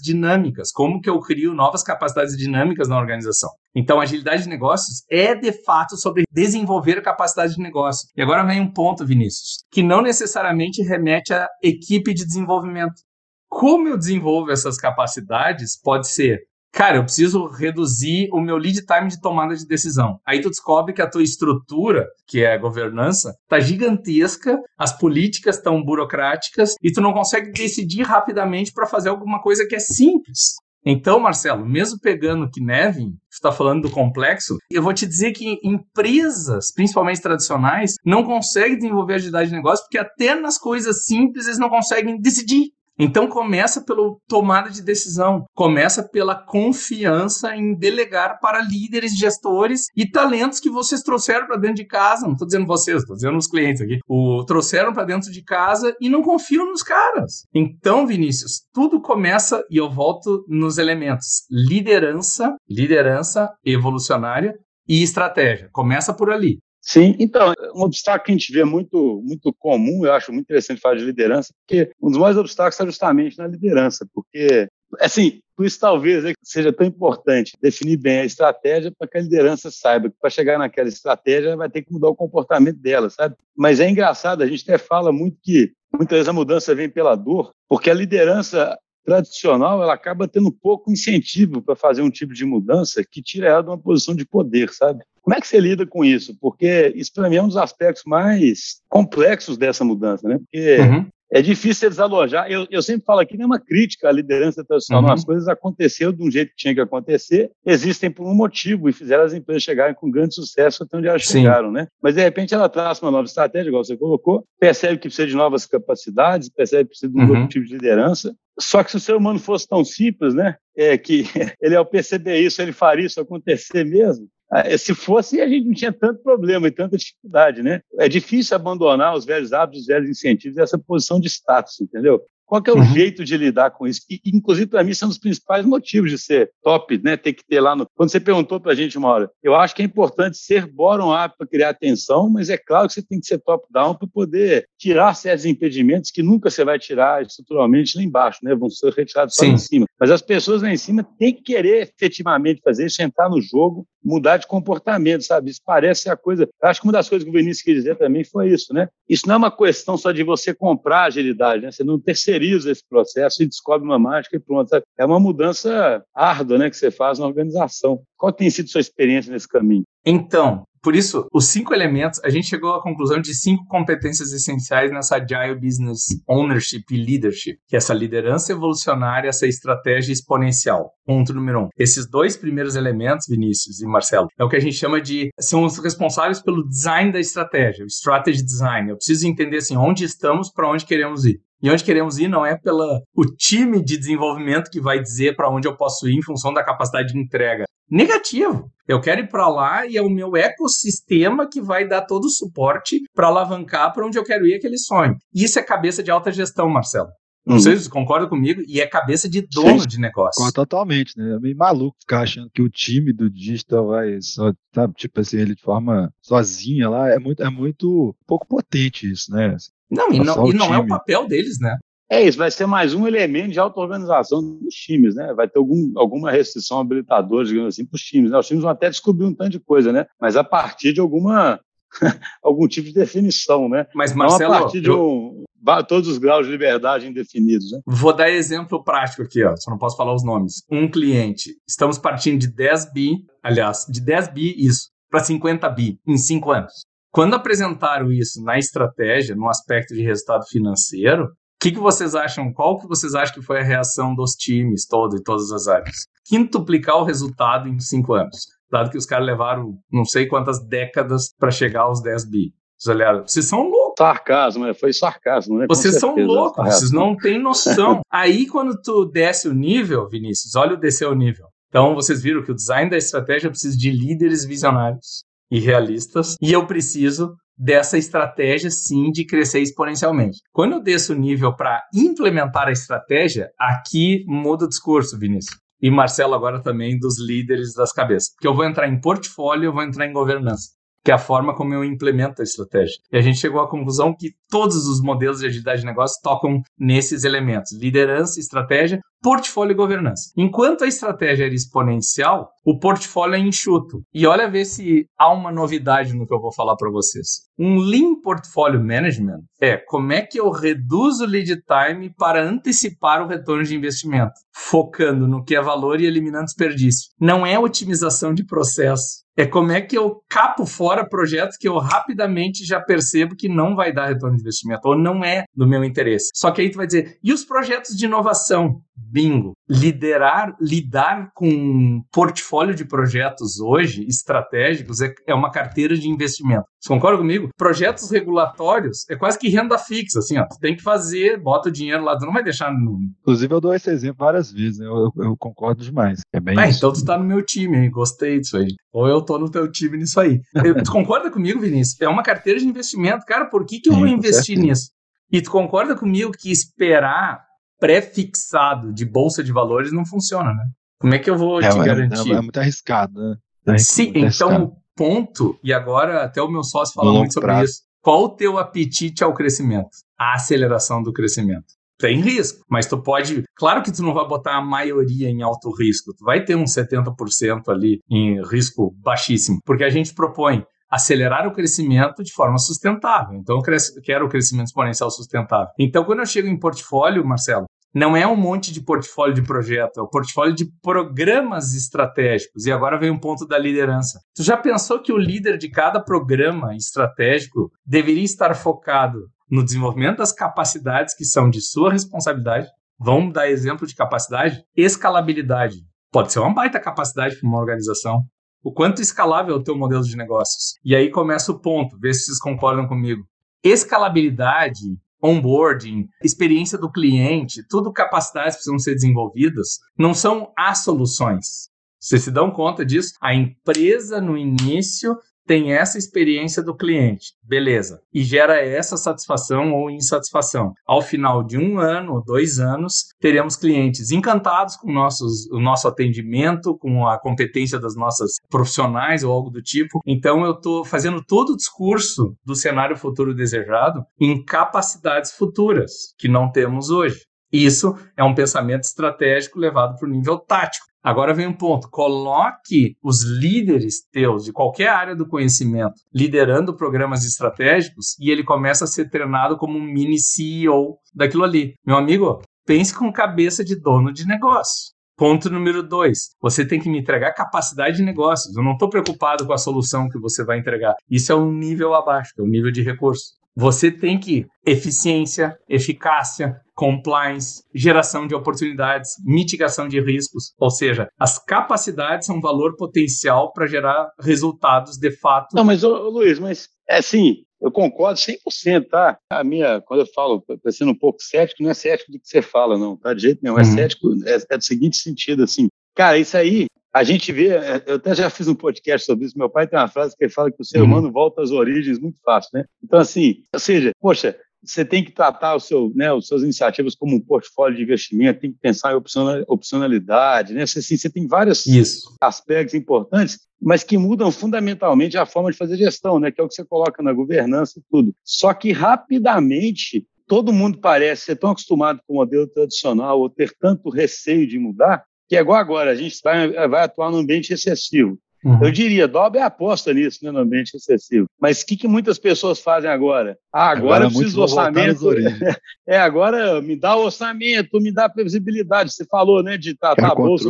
dinâmicas, como que eu crio novas capacidades dinâmicas na organização. Então, agilidade de negócios é de fato sobre desenvolver capacidade de negócio. E agora vem um ponto, Vinícius, que não necessariamente remete à equipe de desenvolvimento. Como eu desenvolvo essas capacidades pode ser cara, eu preciso reduzir o meu lead time de tomada de decisão. Aí tu descobre que a tua estrutura, que é a governança, tá gigantesca, as políticas estão burocráticas e tu não consegue decidir rapidamente para fazer alguma coisa que é simples. Então, Marcelo, mesmo pegando que Nevin está falando do complexo, eu vou te dizer que empresas, principalmente tradicionais, não conseguem desenvolver agilidade de negócio porque até nas coisas simples eles não conseguem decidir. Então começa pela tomada de decisão, começa pela confiança em delegar para líderes, gestores e talentos que vocês trouxeram para dentro de casa. Não estou dizendo vocês, estou dizendo os clientes aqui. O trouxeram para dentro de casa e não confiam nos caras. Então, Vinícius, tudo começa e eu volto nos elementos: liderança, liderança evolucionária e estratégia. Começa por ali.
Sim, então, um obstáculo que a gente vê muito, muito comum, eu acho muito interessante falar de liderança, porque um dos maiores obstáculos está justamente na liderança, porque, assim, por isso talvez é seja tão importante definir bem a estratégia para que a liderança saiba que para chegar naquela estratégia vai ter que mudar o comportamento dela, sabe? Mas é engraçado, a gente até fala muito que muitas vezes a mudança vem pela dor, porque a liderança tradicional ela acaba tendo pouco incentivo para fazer um tipo de mudança que tira ela de uma posição de poder, sabe? Como é que você lida com isso? Porque isso, para mim, é um dos aspectos mais complexos dessa mudança, né? Porque uhum. é difícil desalojar. Eu, eu sempre falo aqui, não é uma crítica à liderança tradicional. Uhum. As coisas aconteceram de um jeito que tinha que acontecer, existem por um motivo e fizeram as empresas chegarem com grande sucesso até onde elas Sim. chegaram, né? Mas, de repente, ela traz uma nova estratégia, igual você colocou, percebe que precisa de novas capacidades, percebe que precisa de um uhum. novo tipo de liderança, só que se o ser humano fosse tão simples, né, é que ele ao perceber isso, ele faria isso acontecer mesmo, ah, se fosse, a gente não tinha tanto problema e tanta dificuldade, né? É difícil abandonar os velhos hábitos, os velhos incentivos e essa posição de status, entendeu? Qual é o uhum. jeito de lidar com isso? E, inclusive, para mim, são os principais motivos de ser top, né? Ter que ter lá no. Quando você perguntou para a gente uma hora, eu acho que é importante ser bottom-up para criar atenção, mas é claro que você tem que ser top-down para poder tirar certos impedimentos que nunca você vai tirar estruturalmente lá embaixo, né? Vão ser retirados só Sim. em cima. Mas as pessoas lá em cima têm que querer efetivamente fazer isso, entrar no jogo, mudar de comportamento, sabe? Isso parece a coisa. Acho que uma das coisas que o Vinícius quis dizer também foi isso, né? Isso não é uma questão só de você comprar agilidade, né? Você não terceiriza esse processo e descobre uma mágica e pronto. É uma mudança árdua, né, que você faz na organização. Qual tem sido sua experiência nesse caminho?
Então, por isso, os cinco elementos, a gente chegou à conclusão de cinco competências essenciais nessa Agile Business Ownership e Leadership, que é essa liderança evolucionária, essa estratégia exponencial. Ponto número um. Esses dois primeiros elementos, Vinícius e Marcelo, é o que a gente chama de são os responsáveis pelo design da estratégia, o strategy design. Eu preciso entender assim onde estamos, para onde queremos ir. E onde queremos ir não é pela o time de desenvolvimento que vai dizer para onde eu posso ir em função da capacidade de entrega. Negativo. Eu quero ir para lá e é o meu ecossistema que vai dar todo o suporte para alavancar para onde eu quero ir aquele sonho. Isso é cabeça de alta gestão, Marcelo. Não uhum. sei se você concorda comigo, e é cabeça de dono Sim. de negócio.
Totalmente, né? É meio maluco ficar achando que o time do digital vai só, sabe, tipo assim, ele de forma sozinha lá, é muito, é muito pouco potente isso, né?
Não, e não, e não é o papel deles, né?
É isso, vai ser mais um elemento de auto-organização dos times, né? Vai ter algum, alguma restrição habilitadora, digamos assim, para os times. Né? Os times vão até descobrir um tanto de coisa, né? Mas a partir de alguma algum tipo de definição, né?
Mas, Marcelo,
Não a partir de um, todos os graus de liberdade indefinidos. Né?
Vou dar exemplo prático aqui, ó, só não posso falar os nomes. Um cliente, estamos partindo de 10 bi, aliás, de 10 bi, isso, para 50 bi em 5 anos. Quando apresentaram isso na estratégia, no aspecto de resultado financeiro, o que, que vocês acham? Qual que vocês acham que foi a reação dos times todos e todas as áreas? Quintuplicar o resultado em cinco anos, dado que os caras levaram não sei quantas décadas para chegar aos 10 bi. Vocês olharam, vocês são loucos.
Sarcasmo, é, foi sarcasmo, né?
Vocês são loucos, vocês não têm noção. Aí, quando tu desce o nível, Vinícius, olha o descer o nível. Então, vocês viram que o design da estratégia precisa de líderes visionários e realistas, e eu preciso dessa estratégia sim de crescer exponencialmente. Quando eu desço o nível para implementar a estratégia, aqui muda o discurso, Vinícius. E Marcelo agora também dos líderes das cabeças. Porque eu vou entrar em portfólio, eu vou entrar em governança que é a forma como eu implemento a estratégia. E a gente chegou à conclusão que todos os modelos de agilidade de negócio tocam nesses elementos: liderança, estratégia, portfólio e governança. Enquanto a estratégia era exponencial, o portfólio é enxuto. E olha ver se há uma novidade no que eu vou falar para vocês. Um Lean Portfolio Management é como é que eu reduzo o lead time para antecipar o retorno de investimento, focando no que é valor e eliminando desperdício. Não é otimização de processo. É como é que eu capo fora projetos que eu rapidamente já percebo que não vai dar retorno de investimento ou não é do meu interesse. Só que aí tu vai dizer, e os projetos de inovação? Bingo. Liderar, lidar com um portfólio de projetos hoje, estratégicos, é, é uma carteira de investimento. Você concorda comigo? Projetos regulatórios é quase que renda fixa, assim, ó. Tu tem que fazer, bota o dinheiro lá, tu não vai deixar no.
Inclusive, eu dou esse exemplo várias vezes, né? eu, eu, eu, concordo demais. É bem
ah, então tu tá no meu time, hein? Gostei disso aí. Ou eu tô no teu time nisso aí. tu concorda comigo, Vinícius? É uma carteira de investimento. Cara, por que, que eu Sim, vou investir nisso? E tu concorda comigo que esperar pré-fixado de bolsa de valores não funciona, né? Como é que eu vou é, te é, garantir?
É, é, muito arriscado, né?
É Sim, então o ponto, e agora até o meu sócio fala muito sobre prazo. isso. Qual o teu apetite ao crescimento? A aceleração do crescimento. Tem risco, mas tu pode. Claro que tu não vai botar a maioria em alto risco, tu vai ter uns 70% ali em risco baixíssimo, porque a gente propõe acelerar o crescimento de forma sustentável. Então, eu quero o crescimento exponencial sustentável. Então, quando eu chego em portfólio, Marcelo, não é um monte de portfólio de projeto, é o portfólio de programas estratégicos. E agora vem um ponto da liderança. Tu já pensou que o líder de cada programa estratégico deveria estar focado no desenvolvimento das capacidades que são de sua responsabilidade? Vamos dar exemplo de capacidade? Escalabilidade. Pode ser uma baita capacidade para uma organização o quanto escalável é o teu modelo de negócios. E aí começa o ponto, ver se vocês concordam comigo. Escalabilidade, onboarding, experiência do cliente, tudo capacidades que precisam ser desenvolvidas, não são as soluções. Vocês se dão conta disso? A empresa, no início, tem essa experiência do cliente, beleza, e gera essa satisfação ou insatisfação. Ao final de um ano dois anos, teremos clientes encantados com nossos, o nosso atendimento, com a competência das nossas profissionais ou algo do tipo. Então, eu estou fazendo todo o discurso do cenário futuro desejado em capacidades futuras que não temos hoje. Isso é um pensamento estratégico levado para o nível tático. Agora vem um ponto: coloque os líderes teus de qualquer área do conhecimento liderando programas estratégicos e ele começa a ser treinado como um mini CEO daquilo ali. Meu amigo, pense com cabeça de dono de negócio. Ponto número dois, você tem que me entregar capacidade de negócios. Eu não estou preocupado com a solução que você vai entregar. Isso é um nível abaixo, é um nível de recurso. Você tem que eficiência, eficácia, compliance, geração de oportunidades, mitigação de riscos, ou seja, as capacidades são um valor potencial para gerar resultados de fato.
Não, mas ô, Luiz, mas é assim, eu concordo 100%, tá? A minha, quando eu falo, parecendo um pouco cético, não é cético do que você fala, não, tá? De jeito nenhum. É uhum. cético, é, é do seguinte sentido, assim. Cara, isso aí, a gente vê, é, eu até já fiz um podcast sobre isso. Meu pai tem uma frase que ele fala que o ser uhum. humano volta às origens muito fácil, né? Então, assim, ou seja, poxa, você tem que tratar o seu, né, as suas iniciativas como um portfólio de investimento, tem que pensar em opcionalidade, né? Você, assim, você tem vários Isso. aspectos importantes, mas que mudam fundamentalmente a forma de fazer gestão, né? Que é o que você coloca na governança e tudo. Só que rapidamente todo mundo parece ser tão acostumado com o modelo tradicional ou ter tanto receio de mudar, que é igual agora, a gente vai, vai atuar num ambiente excessivo. Uhum. Eu diria, dobra é aposta nisso, né, no ambiente excessivo. Mas o que, que muitas pessoas fazem agora? Ah, agora, agora eu preciso do orçamento. é, agora me dá orçamento, me dá previsibilidade. Você falou, né, de tratar a bolsa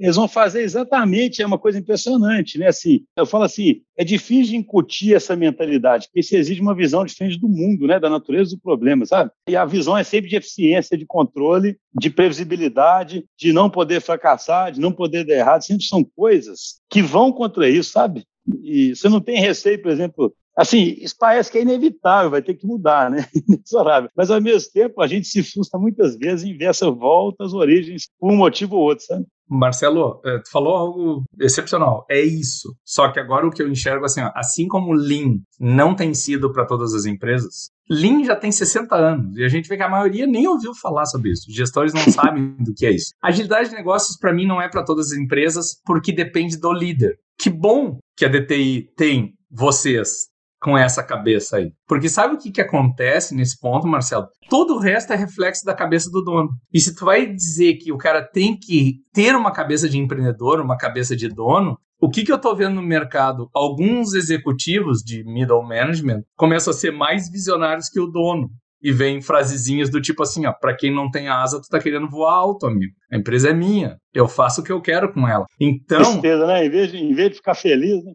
eles vão fazer exatamente, é uma coisa impressionante, né? Assim, eu falo assim, é difícil incutir essa mentalidade, porque isso exige uma visão diferente do mundo, né? Da natureza do problema, sabe? E a visão é sempre de eficiência, de controle, de previsibilidade, de não poder fracassar, de não poder dar errado, sempre são coisas que vão contra isso, sabe? E você não tem receio, por exemplo, Assim, isso parece que é inevitável, vai ter que mudar, né? Inexorável. Mas, ao mesmo tempo, a gente se frustra muitas vezes em ver essa volta às origens por um motivo ou outro, sabe?
Marcelo, é, tu falou algo excepcional. É isso. Só que agora o que eu enxergo assim, ó, assim como Lean não tem sido para todas as empresas, Lean já tem 60 anos e a gente vê que a maioria nem ouviu falar sobre isso. Os gestores não sabem do que é isso. Agilidade de negócios para mim não é para todas as empresas porque depende do líder. Que bom que a DTI tem vocês com essa cabeça aí. Porque sabe o que, que acontece nesse ponto, Marcelo? Todo o resto é reflexo da cabeça do dono. E se tu vai dizer que o cara tem que ter uma cabeça de empreendedor, uma cabeça de dono, o que, que eu estou vendo no mercado? Alguns executivos de middle management começam a ser mais visionários que o dono e vem frasezinhas do tipo assim, ó, para quem não tem asa, tu tá querendo voar alto, amigo. A empresa é minha, eu faço o que eu quero com ela. Então,
Tristeza, né? Em vez de, em vez de ficar feliz, né?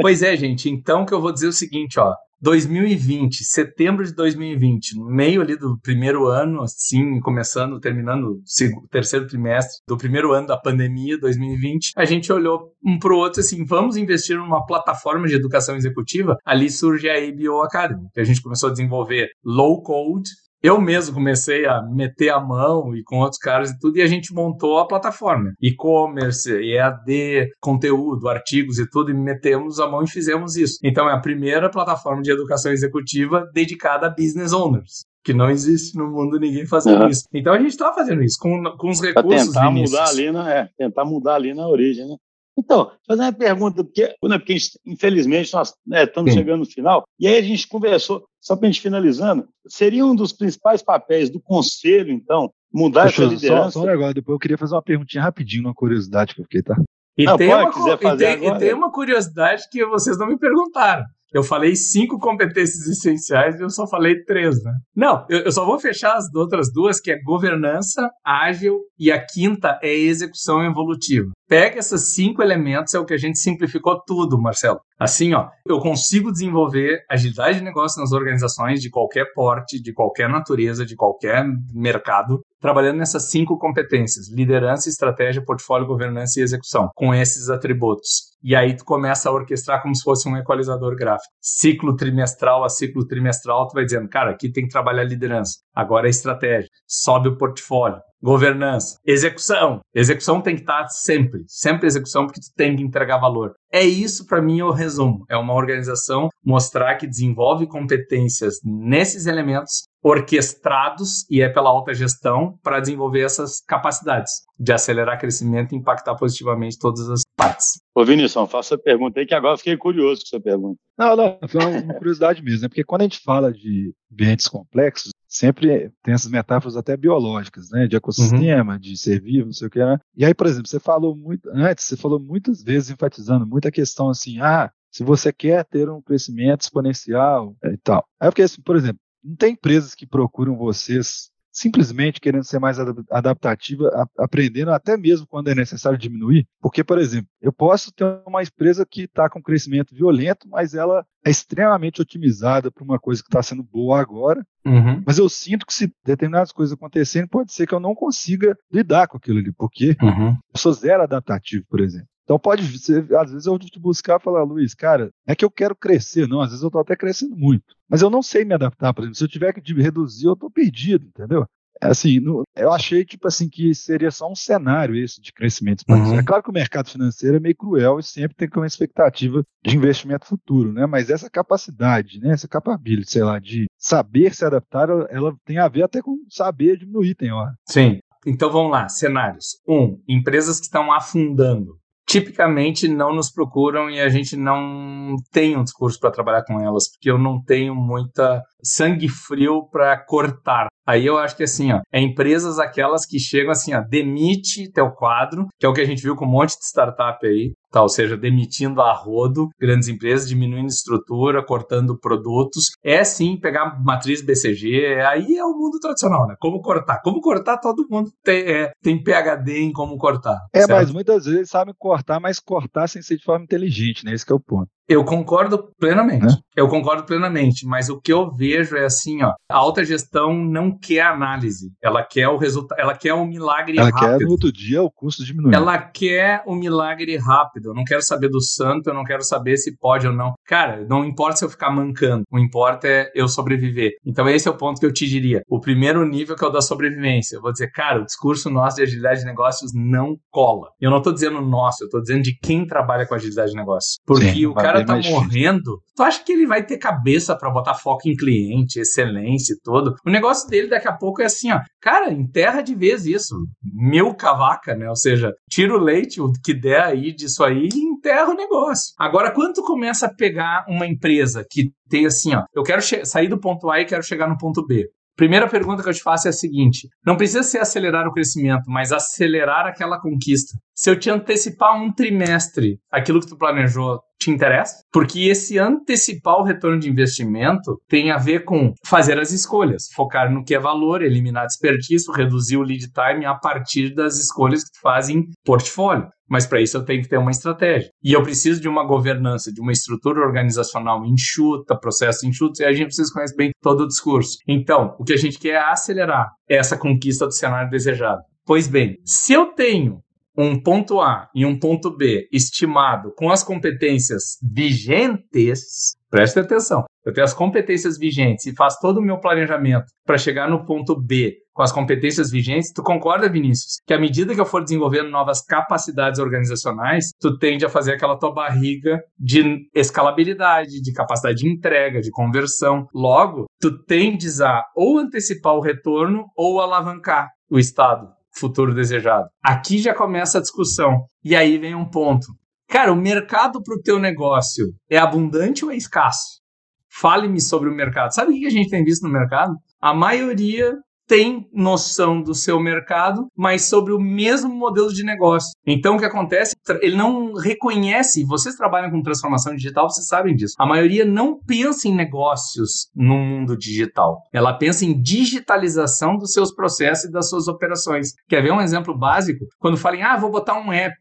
pois é, gente. Então que eu vou dizer o seguinte, ó, 2020, setembro de 2020, no meio ali do primeiro ano, assim, começando, terminando o terceiro trimestre do primeiro ano da pandemia, 2020, a gente olhou um para o outro assim, vamos investir numa plataforma de educação executiva. Ali surge a ABO Academy, que a gente começou a desenvolver low code eu mesmo comecei a meter a mão e com outros caras e tudo, e a gente montou a plataforma. E-commerce, EAD, conteúdo, artigos e tudo, e metemos a mão e fizemos isso. Então é a primeira plataforma de educação executiva dedicada a business owners que não existe no mundo ninguém fazendo uhum. isso. Então a gente está fazendo isso com, com os recursos.
Pra tentar mudar ali, na, é, tentar mudar ali na origem, né? Então, fazer uma pergunta, porque, né, porque infelizmente nós né, estamos Sim. chegando no final, e aí a gente conversou, só para a gente finalizando, seria um dos principais papéis do conselho, então, mudar Deixa, essa liderança?
Só, só um negócio, depois eu queria fazer uma perguntinha rapidinho, uma curiosidade que eu fiquei, tá?
E, não, tem, pode, uma, e, tem, e tem uma curiosidade que vocês não me perguntaram. Eu falei cinco competências essenciais e eu só falei três, né? Não, eu, eu, só vou fechar as outras duas, que é governança ágil e a quinta é execução evolutiva. Pega esses cinco elementos, é o que a gente simplificou tudo, Marcelo. Assim, ó, eu consigo desenvolver agilidade de negócio nas organizações de qualquer porte, de qualquer natureza, de qualquer mercado, trabalhando nessas cinco competências: liderança, estratégia, portfólio, governança e execução, com esses atributos. E aí tu começa a orquestrar como se fosse um equalizador gráfico. Ciclo trimestral a ciclo trimestral, tu vai dizendo, cara, aqui tem que trabalhar liderança. Agora é estratégia. Sobe o portfólio governança, execução. Execução tem que estar sempre, sempre execução, porque tu tem que entregar valor. É isso, para mim, é o resumo. É uma organização mostrar que desenvolve competências nesses elementos orquestrados e é pela alta gestão para desenvolver essas capacidades de acelerar crescimento e impactar positivamente todas as partes.
Ô Vinícius, faça a pergunta aí que agora fiquei curioso com essa pergunta.
Não, não, foi uma curiosidade mesmo, né? porque quando a gente fala de ambientes complexos, sempre tem essas metáforas até biológicas, né? De ecossistema, uhum. de ser vivo, não sei o que. Né? E aí, por exemplo, você falou muito, antes, você falou muitas vezes enfatizando muita questão assim, ah, se você quer ter um crescimento exponencial e tal. Aí eu fiquei assim, por exemplo, não tem empresas que procuram vocês simplesmente querendo ser mais adaptativa, aprendendo até mesmo quando é necessário diminuir. Porque, por exemplo, eu posso ter uma empresa que está com crescimento violento, mas ela é extremamente otimizada para uma coisa que está sendo boa agora. Uhum. Mas eu sinto que se determinadas coisas acontecerem, pode ser que eu não consiga lidar com aquilo ali, porque uhum. eu sou zero adaptativo, por exemplo. Então pode ser, às vezes eu vou te buscar e falar, Luiz, cara, é que eu quero crescer, não, às vezes eu estou até crescendo muito, mas eu não sei me adaptar, por exemplo, se eu tiver que reduzir, eu estou perdido, entendeu? É assim, no, eu achei tipo assim que seria só um cenário esse de crescimento Uhum. É claro que o mercado financeiro é meio cruel e sempre tem uma expectativa de investimento futuro, né? Mas essa capacidade, né? Essa capability, sei lá, de saber se adaptar, ela tem a ver até com saber diminuir, tem hora.
Sim. Então vamos lá, cenários. Um, empresas que estão afundando tipicamente não nos procuram e a gente não tem um discurso para trabalhar com elas, porque eu não tenho muita sangue frio para cortar. Aí eu acho que assim, ó, é empresas aquelas que chegam assim, ó, demite teu quadro, que é o que a gente viu com um monte de startup aí, tá? ou seja, demitindo a rodo grandes empresas, diminuindo estrutura, cortando produtos. É sim pegar matriz BCG, aí é o mundo tradicional, né? Como cortar? Como cortar, todo mundo tem, é, tem PHD em como cortar.
É, certo? mas muitas vezes sabem cortar, mas cortar sem ser de forma inteligente, né? Esse é o ponto.
Eu concordo plenamente. É? Eu concordo plenamente, mas o que eu vejo é assim, ó, a alta gestão não quer análise, ela quer o resultado, ela quer um milagre
ela
rápido.
Ela quer no outro dia o custo diminuir.
Ela quer o um milagre rápido. Eu não quero saber do santo, eu não quero saber se pode ou não. Cara, não importa se eu ficar mancando, o importa é eu sobreviver. Então esse é o ponto que eu te diria. O primeiro nível que é o da sobrevivência. Eu vou dizer, cara, o discurso nosso de agilidade de negócios não cola. Eu não tô dizendo nosso, eu tô dizendo de quem trabalha com agilidade de negócios. Porque Sim, o cara tá morrendo, tu acha que ele vai ter cabeça para botar foco em cliente, excelência e todo? O negócio dele daqui a pouco é assim, ó, cara, enterra de vez isso. Meu cavaca, né? Ou seja, tira o leite, o que der aí disso aí e enterra o negócio. Agora, quando tu começa a pegar uma empresa que tem assim, ó, eu quero sair do ponto A e quero chegar no ponto B. Primeira pergunta que eu te faço é a seguinte: não precisa ser acelerar o crescimento, mas acelerar aquela conquista. Se eu te antecipar um trimestre, aquilo que tu planejou te interessa? Porque esse antecipar o retorno de investimento tem a ver com fazer as escolhas, focar no que é valor, eliminar desperdício, reduzir o lead time a partir das escolhas que tu faz em portfólio. Mas para isso eu tenho que ter uma estratégia. E eu preciso de uma governança, de uma estrutura organizacional enxuta, processo enxuto, e a gente precisa conhecer bem todo o discurso. Então, o que a gente quer é acelerar essa conquista do cenário desejado. Pois bem, se eu tenho um ponto A e um ponto B estimado com as competências vigentes, preste atenção, eu tenho as competências vigentes e faço todo o meu planejamento para chegar no ponto B com as competências vigentes, tu concorda, Vinícius? Que à medida que eu for desenvolvendo novas capacidades organizacionais, tu tende a fazer aquela tua barriga de escalabilidade, de capacidade de entrega, de conversão. Logo, tu tendes a ou antecipar o retorno ou alavancar o estado futuro desejado. Aqui já começa a discussão. E aí vem um ponto. Cara, o mercado para o teu negócio é abundante ou é escasso? Fale-me sobre o mercado. Sabe o que a gente tem visto no mercado? A maioria tem noção do seu mercado, mas sobre o mesmo modelo de negócio. Então, o que acontece? Ele não reconhece. Vocês trabalham com transformação digital, vocês sabem disso. A maioria não pensa em negócios no mundo digital. Ela pensa em digitalização dos seus processos e das suas operações. Quer ver um exemplo básico? Quando falam, ah, vou botar um app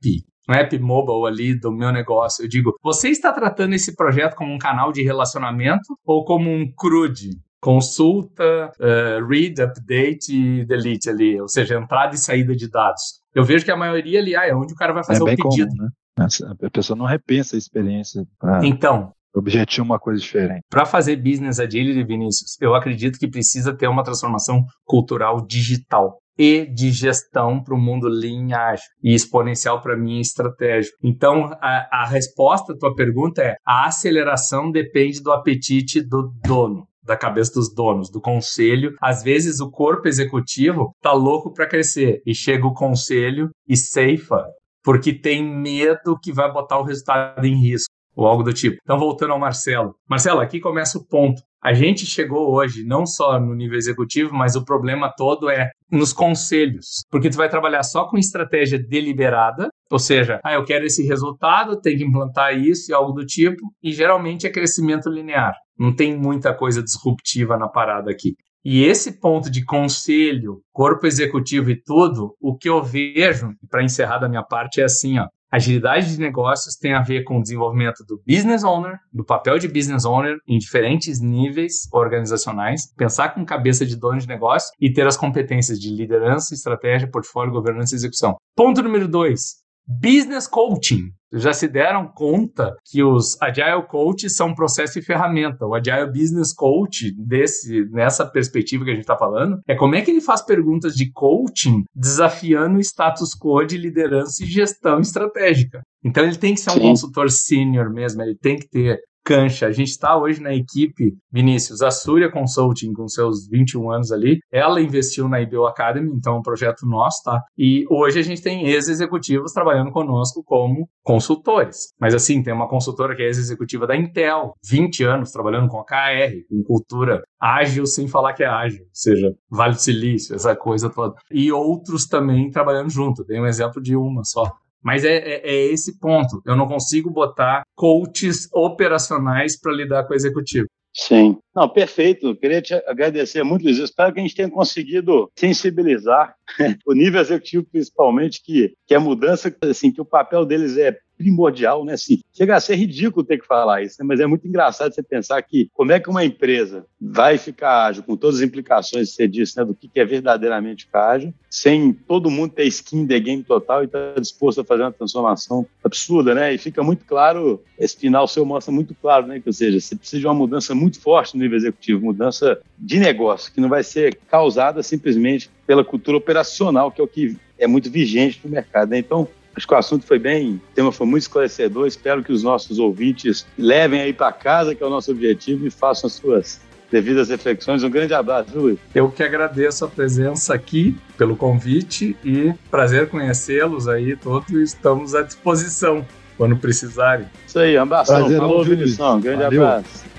um app mobile ali do meu negócio. Eu digo, você está tratando esse projeto como um canal de relacionamento ou como um CRUD? Consulta, uh, read, update e delete ali, ou seja, entrada e saída de dados. Eu vejo que a maioria ali ah, é onde o cara vai fazer é o pedido.
Comum, né? A pessoa não repensa a experiência.
Pra... Então,
objetivo uma coisa diferente.
Para fazer business agility, Vinícius, eu acredito que precisa ter uma transformação cultural digital e de gestão para o mundo lean ágil e exponencial para mim é estratégico. Então, a, a resposta à tua pergunta é a aceleração depende do apetite do dono da cabeça dos donos, do conselho. Às vezes o corpo executivo tá louco para crescer e chega o conselho e ceifa porque tem medo que vai botar o resultado em risco ou algo do tipo. Então, voltando ao Marcelo. Marcelo, aqui começa o ponto. A gente chegou hoje não só no nível executivo, mas o problema todo é nos conselhos, porque tu vai trabalhar só com estratégia deliberada, ou seja, ah, eu quero esse resultado, tem que implantar isso e algo do tipo, e geralmente é crescimento linear. Não tem muita coisa disruptiva na parada aqui. E esse ponto de conselho, corpo executivo e tudo, o que eu vejo, para encerrar da minha parte, é assim, ó. Agilidade de negócios tem a ver com o desenvolvimento do business owner, do papel de business owner em diferentes níveis organizacionais, pensar com cabeça de dono de negócio e ter as competências de liderança, estratégia, portfólio, governança e execução. Ponto número dois, business coaching já se deram conta que os Agile Coaches são processo e ferramenta. O Agile Business Coach, desse, nessa perspectiva que a gente está falando, é como é que ele faz perguntas de coaching desafiando o status quo de liderança e gestão estratégica. Então ele tem que ser um Sim. consultor sênior mesmo, ele tem que ter cancha. A gente está hoje na equipe, Vinícius, a Surya Consulting, com seus 21 anos ali, ela investiu na IBO Academy, então é um projeto nosso, tá? E hoje a gente tem ex-executivos trabalhando conosco como consultores. Mas assim, tem uma consultora que é ex-executiva da Intel, 20 anos trabalhando com a KR, com cultura ágil sem falar que é ágil, ou seja, Vale do Silício, essa coisa toda. E outros também trabalhando junto. Dei um exemplo de uma só. Mas é, é, é, esse ponto. Eu não consigo botar coaches operacionais para lidar com o executivo.
Sim. Não, perfeito. Queria te agradecer muito, Luiz. Espero que a gente tenha conseguido sensibilizar o nível executivo, principalmente, que, que a mudança, assim, que o papel deles é primordial, né? Assim, chega a ser ridículo ter que falar isso, né? mas é muito engraçado você pensar que como é que uma empresa vai ficar ágil, com todas as implicações que você disse, né, do que é verdadeiramente ágil, sem todo mundo ter skin the game total e estar tá disposto a fazer uma transformação absurda, né? E fica muito claro, esse final seu mostra muito claro, né? Que, ou seja, você precisa de uma mudança muito forte no nível executivo, mudança de negócio, que não vai ser causada simplesmente pela cultura operacional, que é o que é muito vigente no mercado. Né? Então, Acho que o assunto foi bem, o tema foi muito esclarecedor. Espero que os nossos ouvintes levem aí para casa, que é o nosso objetivo, e façam as suas devidas reflexões. Um grande abraço, Luiz.
Eu que agradeço a presença aqui, pelo convite e prazer conhecê-los aí todos. Estamos à disposição quando precisarem.
Isso aí, um abração. Prazer, Falou, Vinição. Um grande Valeu. abraço.